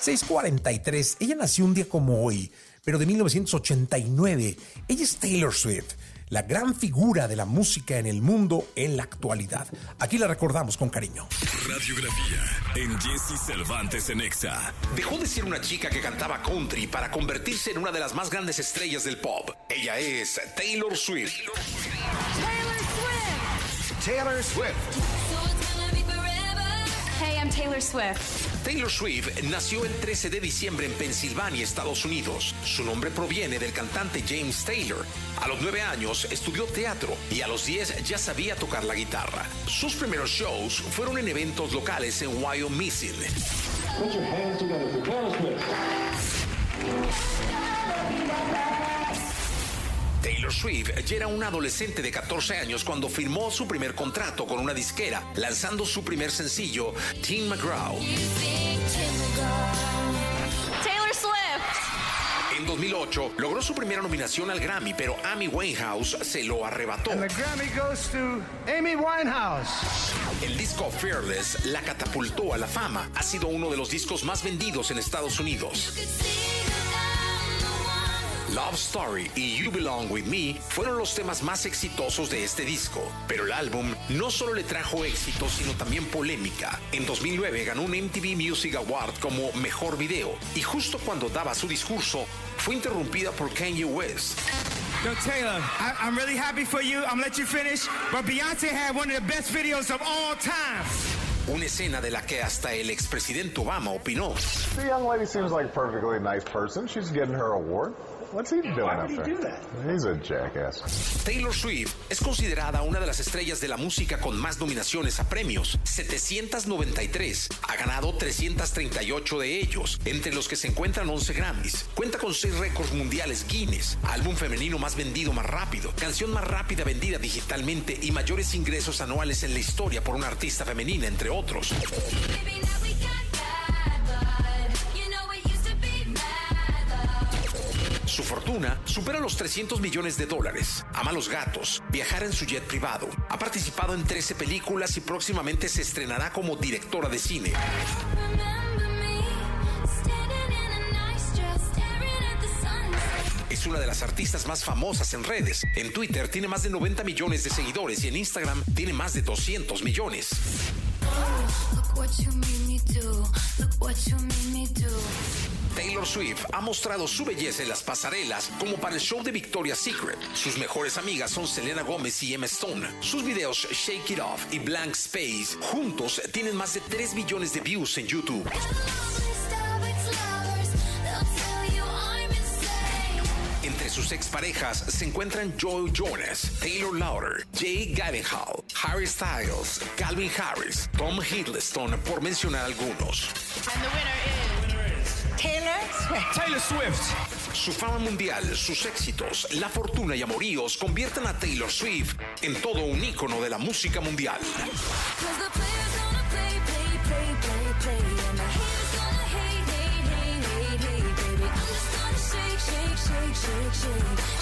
643. Ella nació un día como hoy, pero de 1989. Ella es Taylor Swift la gran figura de la música en el mundo en la actualidad. Aquí la recordamos con cariño. Radiografía en Jesse Cervantes en Exa. Dejó de ser una chica que cantaba country para convertirse en una de las más grandes estrellas del pop. Ella es Taylor Swift. Taylor Swift. Taylor Swift. Hey, I'm Taylor Swift. Taylor Swift nació el 13 de diciembre en Pensilvania, Estados Unidos. Su nombre proviene del cantante James Taylor. A los 9 años estudió teatro y a los 10 ya sabía tocar la guitarra. Sus primeros shows fueron en eventos locales en Wyoming. Put your hands together for. Taylor Swift ya era una adolescente de 14 años cuando firmó su primer contrato con una disquera, lanzando su primer sencillo, Tim McGraw. Taylor Swift. En 2008 logró su primera nominación al Grammy, pero Amy Winehouse se lo arrebató. And the Grammy goes to Amy Winehouse. El disco Fearless la catapultó a la fama. Ha sido uno de los discos más vendidos en Estados Unidos. Love Story y You Belong With Me fueron los temas más exitosos de este disco, pero el álbum no solo le trajo éxito, sino también polémica. En 2009 ganó un MTV Music Award como Mejor Video y justo cuando daba su discurso fue interrumpida por Kanye West. Yo, Taylor, I, I'm really happy for you. I'm gonna let you finish. But Beyonce had one of the best videos of all time. Una escena de la que hasta el expresidente Obama opinó. The young lady seems like a perfectly nice person. She's getting her award. What's he doing Why would he there? do that? He's a jackass. Taylor Swift es considerada una de las estrellas de la música con más nominaciones a premios, 793. Ha ganado 338 de ellos, entre los que se encuentran 11 Grammys. Cuenta con 6 récords mundiales Guinness, álbum femenino más vendido más rápido, canción más rápida vendida digitalmente y mayores ingresos anuales en la historia por una artista femenina, entre otros. Su fortuna supera los 300 millones de dólares. Ama los gatos, viajar en su jet privado. Ha participado en 13 películas y próximamente se estrenará como directora de cine. Es una de las artistas más famosas en redes. En Twitter tiene más de 90 millones de seguidores y en Instagram tiene más de 200 millones. Taylor Swift ha mostrado su belleza en las pasarelas como para el show de Victoria's Secret. Sus mejores amigas son Selena Gomez y Emma Stone. Sus videos Shake It Off y Blank Space juntos tienen más de 3 millones de views en YouTube. Sus exparejas se encuentran Joe Jonas, Taylor Lauder, Jay Gyllenhaal, Harry Styles, Calvin Harris, Tom Hiddleston, por mencionar algunos. And the winner is Taylor Swift. Taylor Swift. Su fama mundial, sus éxitos, la fortuna y amoríos convierten a Taylor Swift en todo un ícono de la música mundial. shake, shake